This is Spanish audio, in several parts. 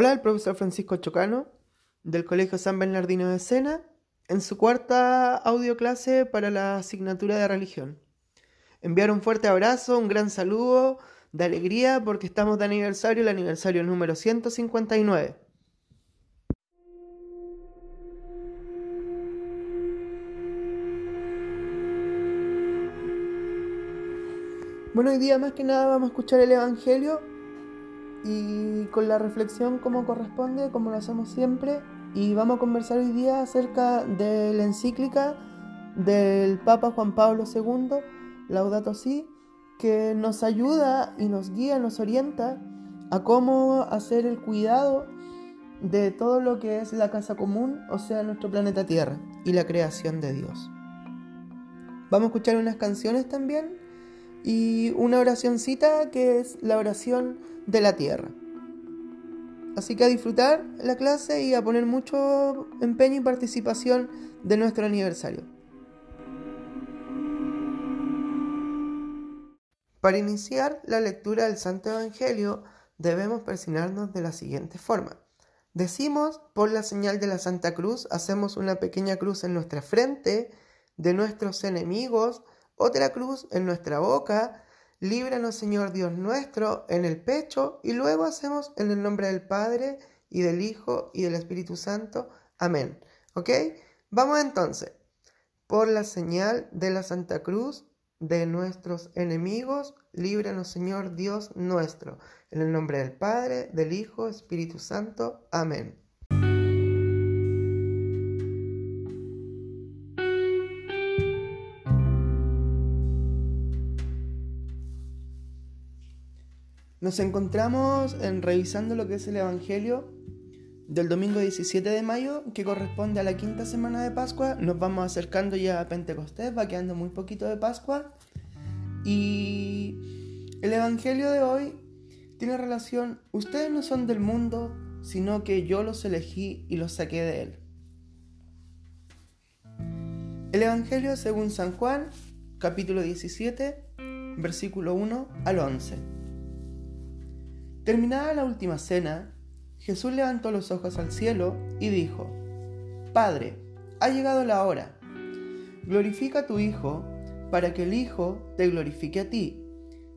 Hola, el profesor Francisco Chocano del Colegio San Bernardino de Sena en su cuarta audioclase para la asignatura de religión. Enviar un fuerte abrazo, un gran saludo de alegría porque estamos de aniversario, el aniversario número 159. Bueno, hoy día más que nada vamos a escuchar el Evangelio y con la reflexión como corresponde, como lo hacemos siempre, y vamos a conversar hoy día acerca de la encíclica del Papa Juan Pablo II, Laudato Si, que nos ayuda y nos guía, nos orienta a cómo hacer el cuidado de todo lo que es la casa común, o sea, nuestro planeta Tierra y la creación de Dios. Vamos a escuchar unas canciones también y una oracióncita que es la oración de la tierra. Así que a disfrutar la clase y a poner mucho empeño y participación de nuestro aniversario. Para iniciar la lectura del Santo Evangelio debemos persignarnos de la siguiente forma. Decimos, por la señal de la Santa Cruz, hacemos una pequeña cruz en nuestra frente de nuestros enemigos, otra cruz en nuestra boca, líbranos Señor Dios nuestro en el pecho y luego hacemos en el nombre del Padre y del Hijo y del Espíritu Santo. Amén. ¿Ok? Vamos entonces. Por la señal de la Santa Cruz de nuestros enemigos, líbranos Señor Dios nuestro. En el nombre del Padre, del Hijo, Espíritu Santo. Amén. Nos encontramos en revisando lo que es el Evangelio del domingo 17 de mayo, que corresponde a la quinta semana de Pascua. Nos vamos acercando ya a Pentecostés, va quedando muy poquito de Pascua. Y el Evangelio de hoy tiene relación, ustedes no son del mundo, sino que yo los elegí y los saqué de él. El Evangelio según San Juan, capítulo 17, versículo 1 al 11. Terminada la última cena, Jesús levantó los ojos al cielo y dijo, Padre, ha llegado la hora. Glorifica a tu Hijo, para que el Hijo te glorifique a ti,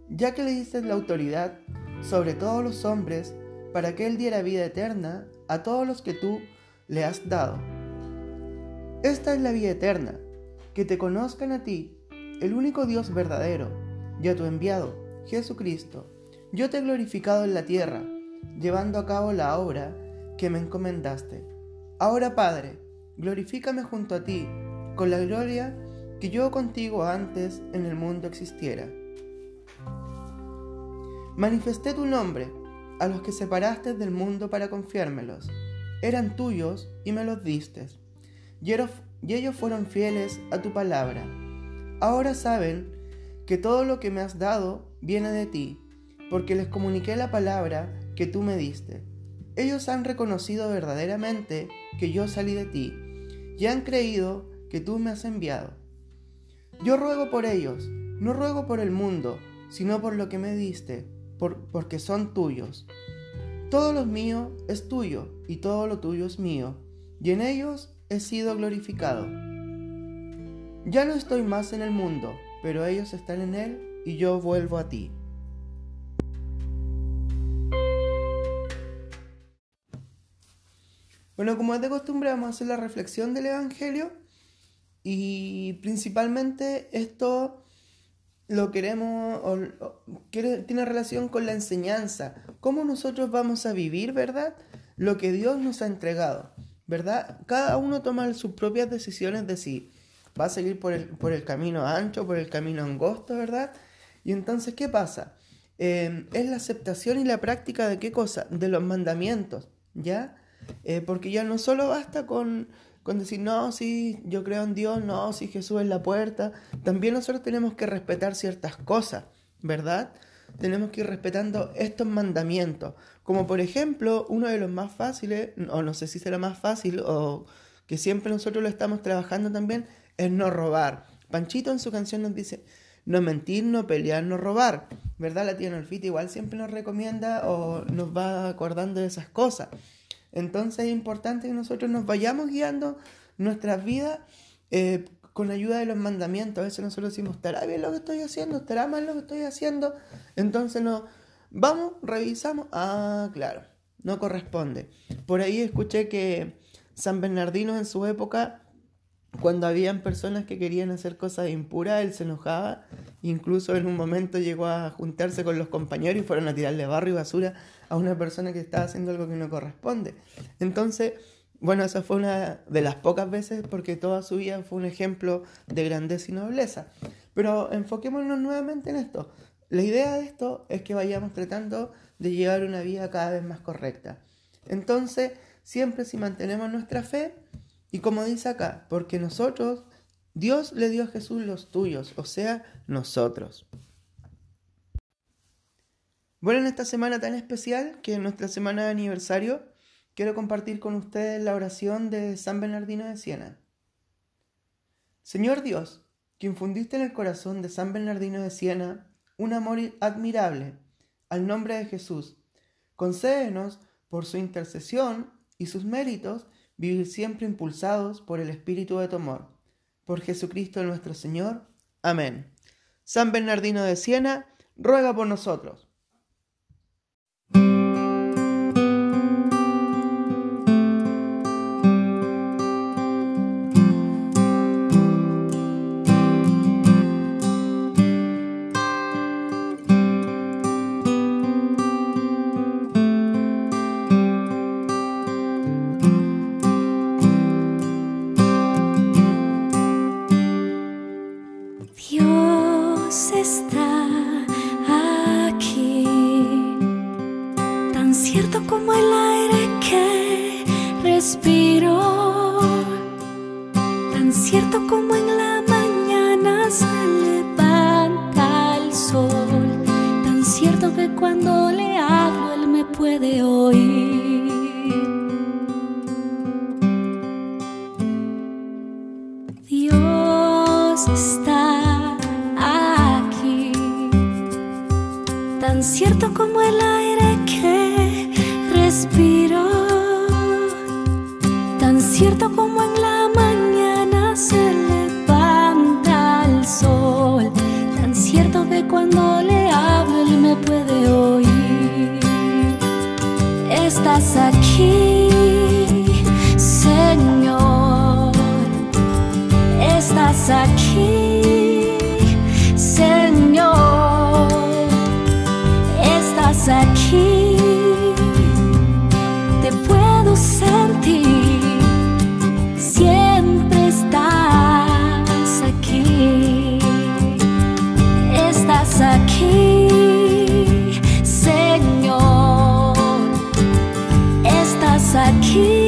ya que le diste la autoridad sobre todos los hombres, para que Él diera vida eterna a todos los que tú le has dado. Esta es la vida eterna, que te conozcan a ti, el único Dios verdadero, y a tu enviado, Jesucristo yo te he glorificado en la tierra, llevando a cabo la obra que me encomendaste. Ahora, Padre, glorifícame junto a ti, con la gloria que yo contigo antes en el mundo existiera. Manifesté tu nombre a los que separaste del mundo para confiármelos. Eran tuyos y me los diste. Y ellos fueron fieles a tu palabra. Ahora saben que todo lo que me has dado viene de ti porque les comuniqué la palabra que tú me diste. Ellos han reconocido verdaderamente que yo salí de ti y han creído que tú me has enviado. Yo ruego por ellos, no ruego por el mundo, sino por lo que me diste, porque son tuyos. Todo lo mío es tuyo y todo lo tuyo es mío, y en ellos he sido glorificado. Ya no estoy más en el mundo, pero ellos están en él y yo vuelvo a ti. Bueno, como es de costumbre, vamos a hacer la reflexión del Evangelio y principalmente esto lo queremos, tiene relación con la enseñanza, cómo nosotros vamos a vivir, ¿verdad? Lo que Dios nos ha entregado, ¿verdad? Cada uno toma sus propias decisiones de si va a seguir por el, por el camino ancho, por el camino angosto, ¿verdad? Y entonces, ¿qué pasa? Eh, es la aceptación y la práctica de qué cosa? De los mandamientos, ¿ya? Eh, porque ya no solo basta con, con decir, no, sí, yo creo en Dios, no, sí, Jesús es la puerta. También nosotros tenemos que respetar ciertas cosas, ¿verdad? Tenemos que ir respetando estos mandamientos. Como por ejemplo, uno de los más fáciles, o no sé si será más fácil, o que siempre nosotros lo estamos trabajando también, es no robar. Panchito en su canción nos dice, no mentir, no pelear, no robar. ¿Verdad? La tía Norfita igual siempre nos recomienda o nos va acordando de esas cosas. Entonces es importante que nosotros nos vayamos guiando nuestras vidas eh, con ayuda de los mandamientos. A veces nosotros decimos, ¿estará bien lo que estoy haciendo? ¿Estará mal lo que estoy haciendo? Entonces no, vamos, revisamos. Ah, claro, no corresponde. Por ahí escuché que San Bernardino en su época, cuando habían personas que querían hacer cosas impuras, él se enojaba. Incluso en un momento llegó a juntarse con los compañeros y fueron a tirarle barro y basura a una persona que estaba haciendo algo que no corresponde. Entonces, bueno, esa fue una de las pocas veces porque toda su vida fue un ejemplo de grandeza y nobleza. Pero enfoquémonos nuevamente en esto. La idea de esto es que vayamos tratando de llevar una vida cada vez más correcta. Entonces, siempre si mantenemos nuestra fe, y como dice acá, porque nosotros, Dios le dio a Jesús los tuyos, o sea, nosotros. Bueno, en esta semana tan especial, que es nuestra semana de aniversario, quiero compartir con ustedes la oración de San Bernardino de Siena. Señor Dios, que infundiste en el corazón de San Bernardino de Siena un amor admirable al nombre de Jesús, concédenos por su intercesión y sus méritos vivir siempre impulsados por el espíritu de tu amor. Por Jesucristo nuestro Señor. Amén. San Bernardino de Siena, ruega por nosotros. tan cierto como el aire que respiro, tan cierto como en la mañana se levanta el sol, tan cierto que cuando le hablo él me puede oír. Estás aquí, Señor, estás aquí. aqui.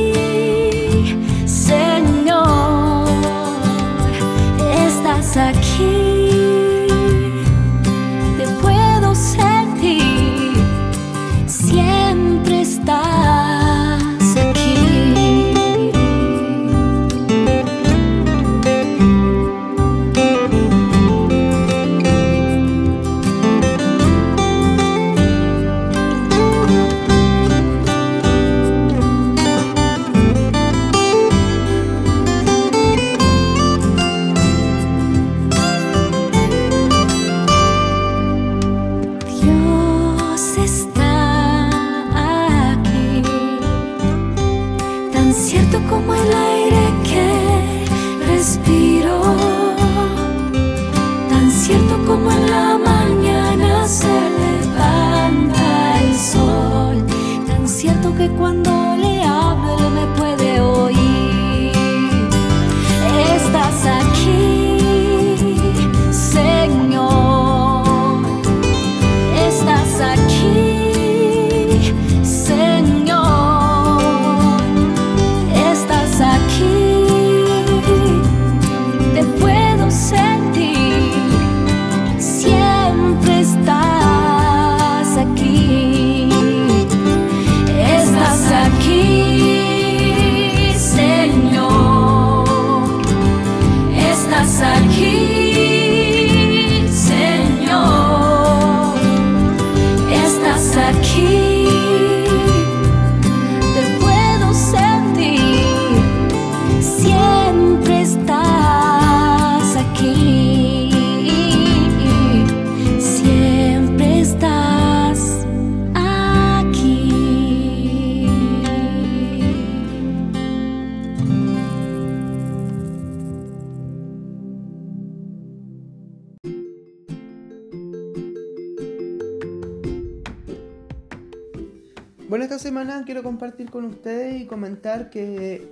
Semana quiero compartir con ustedes y comentar que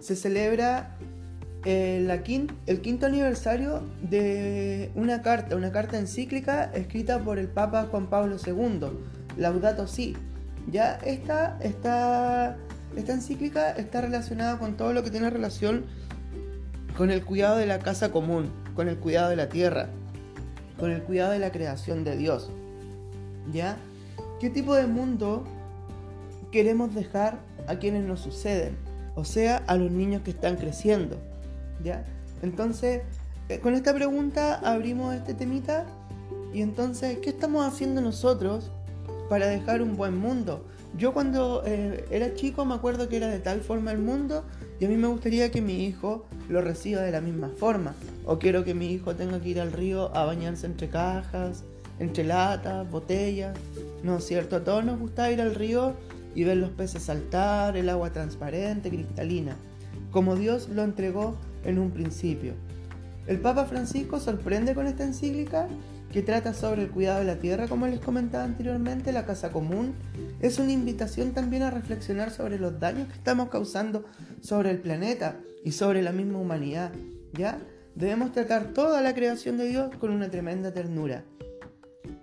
se celebra eh, la el quinto aniversario de una carta, una carta encíclica escrita por el Papa Juan Pablo II, Laudato Si. Ya esta, esta, esta encíclica está relacionada con todo lo que tiene relación con el cuidado de la casa común, con el cuidado de la tierra, con el cuidado de la creación de Dios. ¿Ya? ¿Qué tipo de mundo queremos dejar a quienes nos suceden? O sea, a los niños que están creciendo. ¿Ya? Entonces, eh, con esta pregunta abrimos este temita y entonces, ¿qué estamos haciendo nosotros para dejar un buen mundo? Yo cuando eh, era chico me acuerdo que era de tal forma el mundo y a mí me gustaría que mi hijo lo reciba de la misma forma. O quiero que mi hijo tenga que ir al río a bañarse entre cajas, entre latas, botellas. No es cierto, a todos nos gusta ir al río y ver los peces saltar, el agua transparente, cristalina, como Dios lo entregó en un principio. El Papa Francisco sorprende con esta encíclica que trata sobre el cuidado de la tierra, como les comentaba anteriormente, la casa común. Es una invitación también a reflexionar sobre los daños que estamos causando sobre el planeta y sobre la misma humanidad. ¿Ya? Debemos tratar toda la creación de Dios con una tremenda ternura.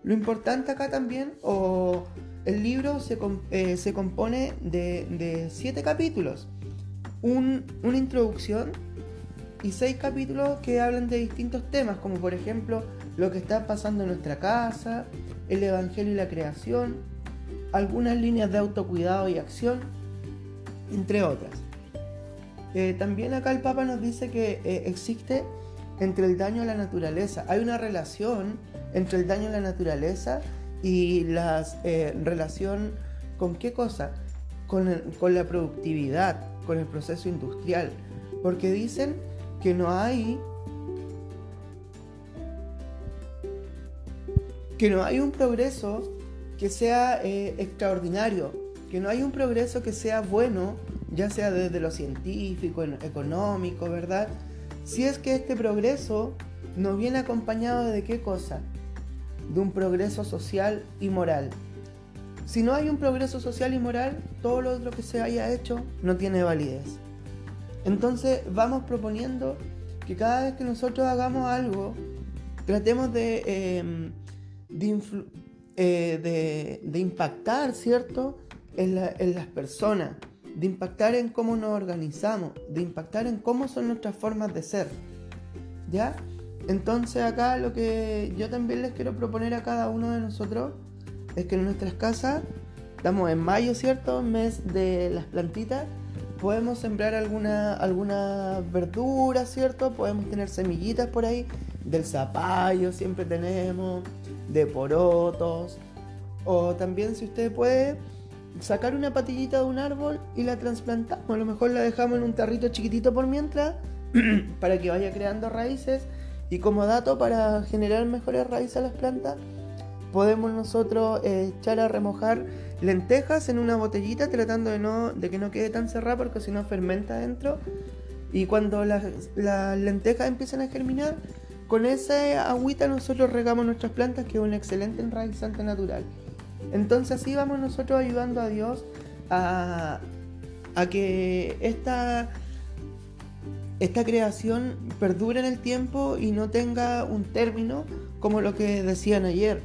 Lo importante acá también, o el libro se, eh, se compone de, siete capítulos, una introducción y seis capítulos que hablan de distintos temas, como por ejemplo lo que está pasando en nuestra casa, el Evangelio y la creación, algunas líneas de autocuidado y acción, entre otras. Eh, también acá el Papa nos dice que eh, existe entre el daño a la naturaleza, hay una relación entre el daño a la naturaleza y la eh, relación con qué cosa? Con, con la productividad, con el proceso industrial. Porque dicen que no hay que no hay un progreso que sea eh, extraordinario, que no hay un progreso que sea bueno, ya sea desde lo científico, económico, ¿verdad? Si es que este progreso nos viene acompañado de qué cosa? De un progreso social y moral. Si no hay un progreso social y moral, todo lo otro que se haya hecho no tiene validez. Entonces vamos proponiendo que cada vez que nosotros hagamos algo, tratemos de, em, eh, de, impactar, ¿cierto?, en, en las personas, de impactar en cómo nos organizamos, de impactar en cómo son nuestras formas de ser. ¿Ya? Entonces acá lo que yo también les quiero proponer a cada uno de nosotros es que en nuestras casas, estamos en mayo, ¿cierto? Mes de las plantitas, podemos sembrar alguna, verdura, ¿cierto? Podemos tener semillitas por ahí, del zapallo siempre tenemos, de porotos, o también si usted puede sacar una patillita de un árbol y la trasplantamos, a lo mejor la dejamos en un tarrito chiquitito por mientras, para que vaya creando raíces y como dato para generar mejores raíces a las plantas, podemos nosotros eh, echar a remojar lentejas en una botellita tratando de, no, de que no quede tan cerrada porque si no fermenta dentro. Y cuando las, lentejas empiezan a germinar, con esa agüita nosotros regamos nuestras plantas, que es un excelente enraizante natural. Entonces así vamos nosotros ayudando a Dios a, a que esta esta creación perdure en el tiempo y no tenga un término como lo que decían ayer.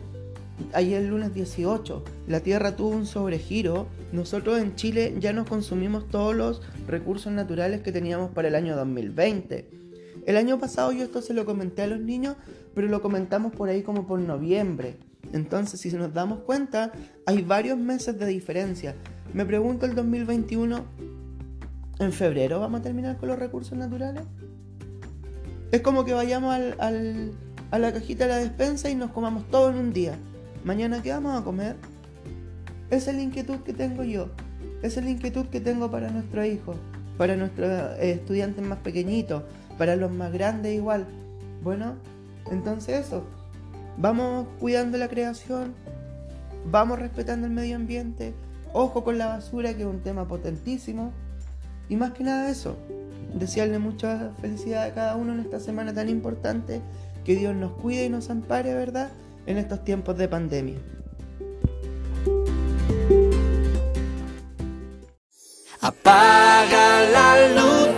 Ayer lunes 18, la Tierra tuvo un sobregiro. Nosotros en Chile ya nos consumimos todos los recursos naturales que teníamos para el año 2020. El año pasado yo esto se lo comenté a los niños, pero lo comentamos por ahí como por noviembre. Entonces, si nos damos cuenta, hay varios meses de diferencia. Me pregunto el 2021, en febrero vamos a terminar con los recursos naturales. Es como que vayamos al, a la cajita de la despensa y nos comamos todo en un día. Mañana, ¿qué vamos a comer? Esa es la inquietud que tengo yo. Esa es la inquietud que tengo para nuestros hijos, para nuestros eh, estudiantes más pequeñitos, para los más grandes igual. Bueno, entonces eso. Vamos cuidando la creación, vamos respetando el medio ambiente, ojo con la basura, que es un tema potentísimo. Y más que nada eso, desearle mucha felicidad a cada uno en esta semana tan importante, que Dios nos cuide y nos ampare, ¿verdad? En estos tiempos de pandemia. Apaga la luz,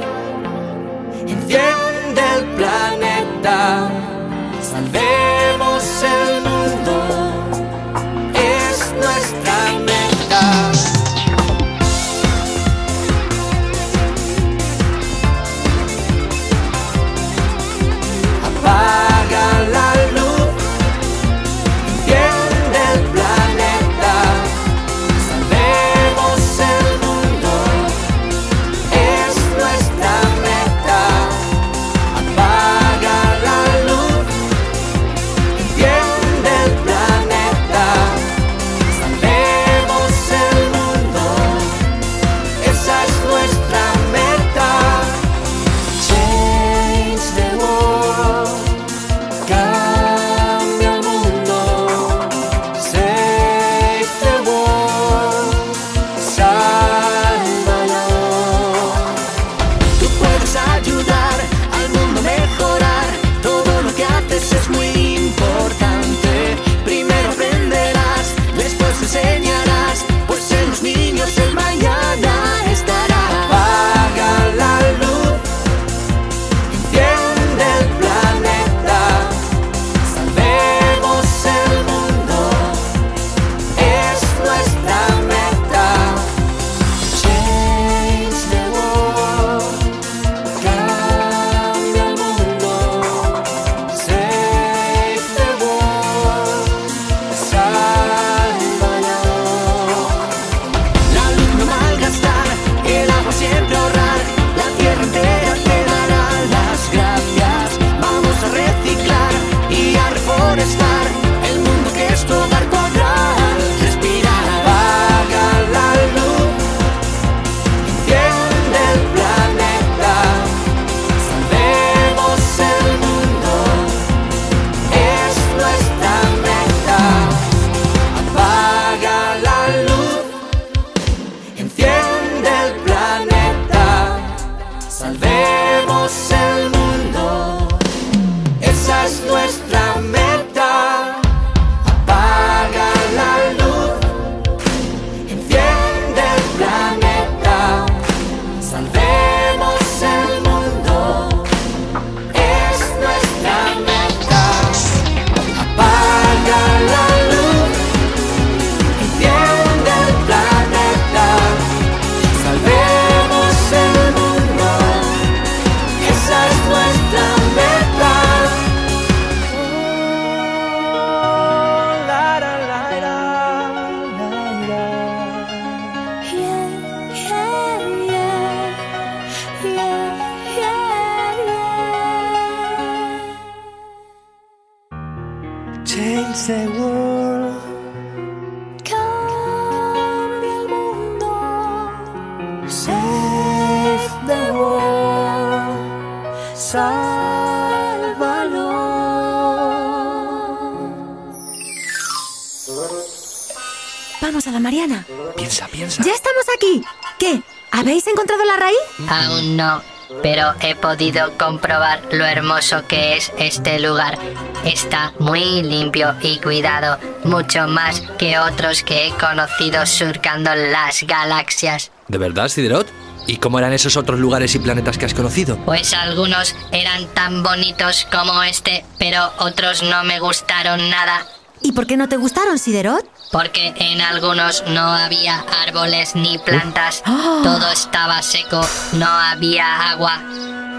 Mariana. Piensa, piensa. ¡Ya estamos aquí! ¿Qué? ¿Habéis encontrado la raíz? Aún no, pero he podido comprobar lo hermoso que es este lugar. Está muy limpio y cuidado, mucho más que otros que he conocido surcando las galaxias. ¿De verdad, Siderot? ¿Y cómo eran esos otros lugares y planetas que has conocido? Pues algunos eran tan bonitos como este, pero otros no me gustaron nada. ¿Y por qué no te gustaron, Siderot? Porque en algunos no había árboles ni plantas, todo estaba seco, no había agua.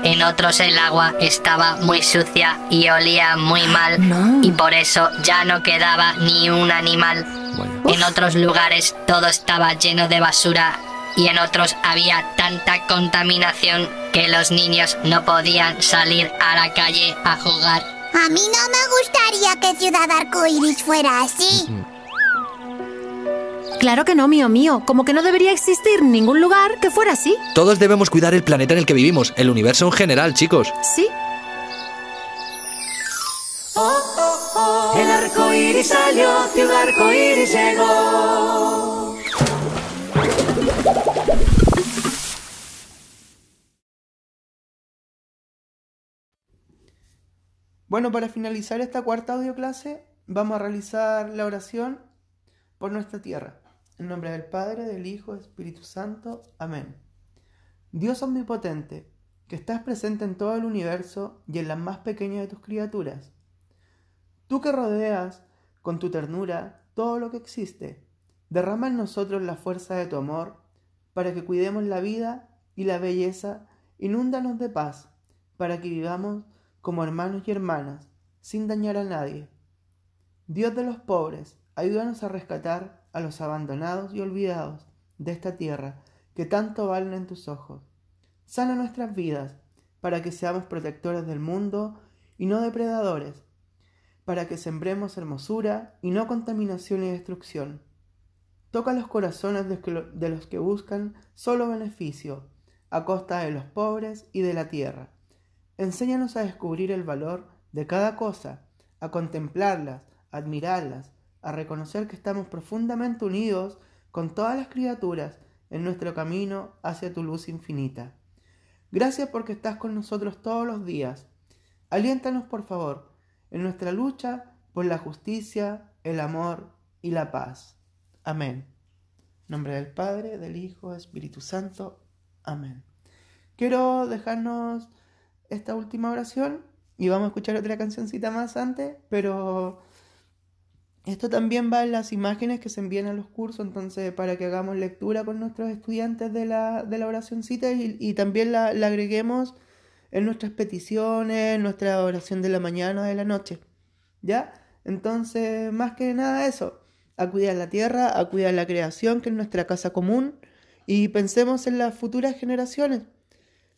En otros el agua estaba muy sucia y olía muy mal no. y por eso ya no quedaba ni un animal. En otros lugares todo estaba lleno de basura y en otros había tanta contaminación que los niños no podían salir a la calle a jugar. A mí no me gustaría que Ciudad Arcoiris fuera así. Claro que no, mío mío. Como que no debería existir ningún lugar que fuera así. Todos debemos cuidar el planeta en el que vivimos, el universo en general, chicos. Sí. El arco iris salió, ciudad arco iris llegó. Bueno, para finalizar esta cuarta audio clase, vamos a realizar la oración por nuestra tierra. En nombre del Padre, del Hijo, del Espíritu Santo. Amén. Dios omnipotente, que estás presente en todo el universo y en las más pequeñas de tus criaturas. Tú que rodeas con tu ternura todo lo que existe, derrama en nosotros la fuerza de tu amor para que cuidemos la vida y la belleza, inúndanos de paz, para que vivamos como hermanos y hermanas, sin dañar a nadie. Dios de los pobres, ayúdanos a rescatar a los abandonados y olvidados de esta tierra que tanto valen en tus ojos. Sana nuestras vidas para que seamos protectores del mundo y no depredadores, para que sembremos hermosura y no contaminación y destrucción. Toca los corazones de los que buscan solo beneficio, a costa de los pobres y de la tierra. Enséñanos a descubrir el valor de cada cosa, a contemplarlas, a admirarlas, a reconocer que estamos profundamente unidos con todas las criaturas en nuestro camino hacia tu luz infinita. Gracias porque estás con nosotros todos los días. Aliéntanos, por favor, en nuestra lucha por la justicia, el amor y la paz. Amén. En nombre del Padre, del Hijo, Espíritu Santo. Amén. Quiero dejarnos esta última oración y vamos a escuchar otra cancioncita más antes, pero esto también va en las imágenes que se envían a los cursos, entonces para que hagamos lectura con nuestros estudiantes de la, de la oracióncita y, y también la, la, agreguemos en nuestras peticiones, en nuestra oración de la mañana o de la noche. ¿Ya? Entonces, más que nada eso, a cuidar la tierra, a cuidar la creación, que es nuestra casa común, y pensemos en las futuras generaciones.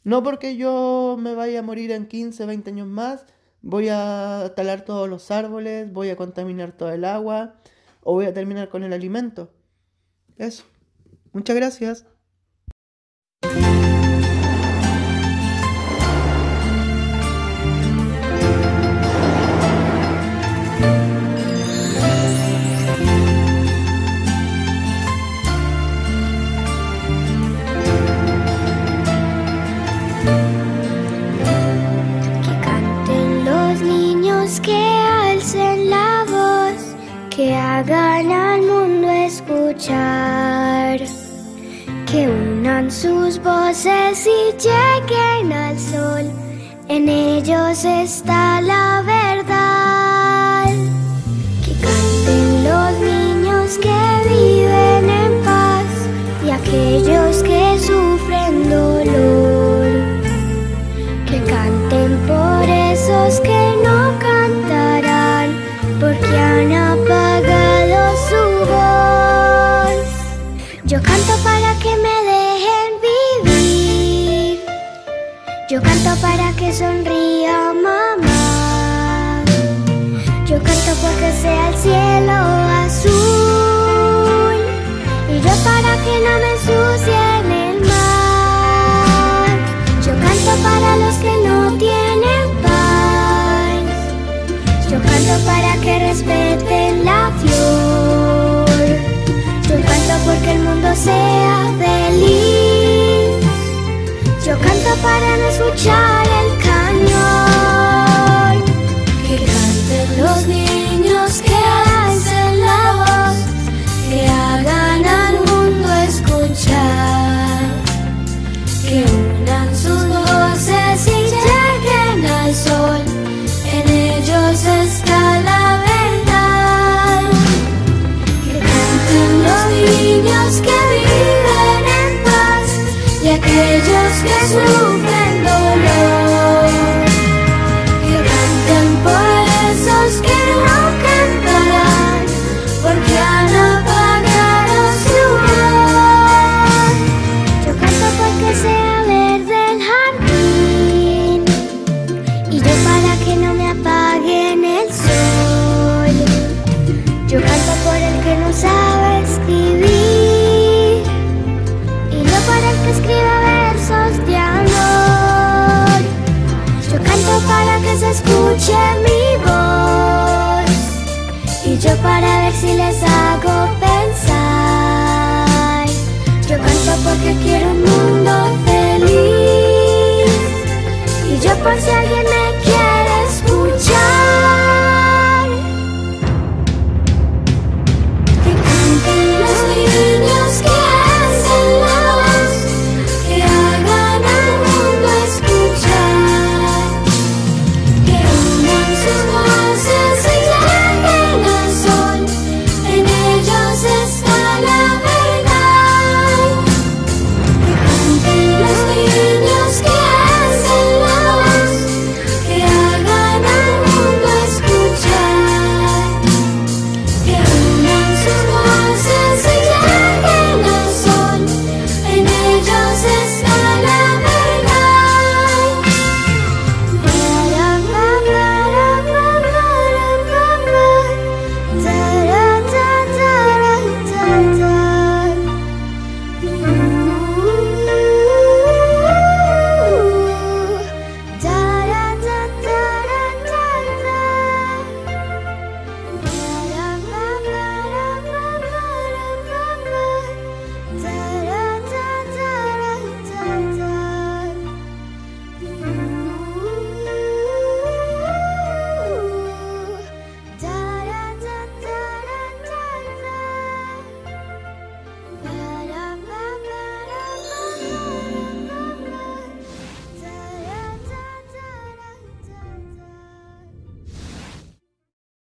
No porque yo me vaya a morir en 15, 20 años más, voy a talar todos los árboles, voy a contaminar todo el agua o voy a terminar con el alimento. Eso. Muchas gracias. Yo canto para que sonría mamá. Yo canto porque sea el cielo azul. Y yo para que no me ensucien el mar. Yo canto para los que no tienen paz. Yo canto para que respeten la flor. Yo canto porque el mundo sea feliz. Yo canto para no escuchar el cañón.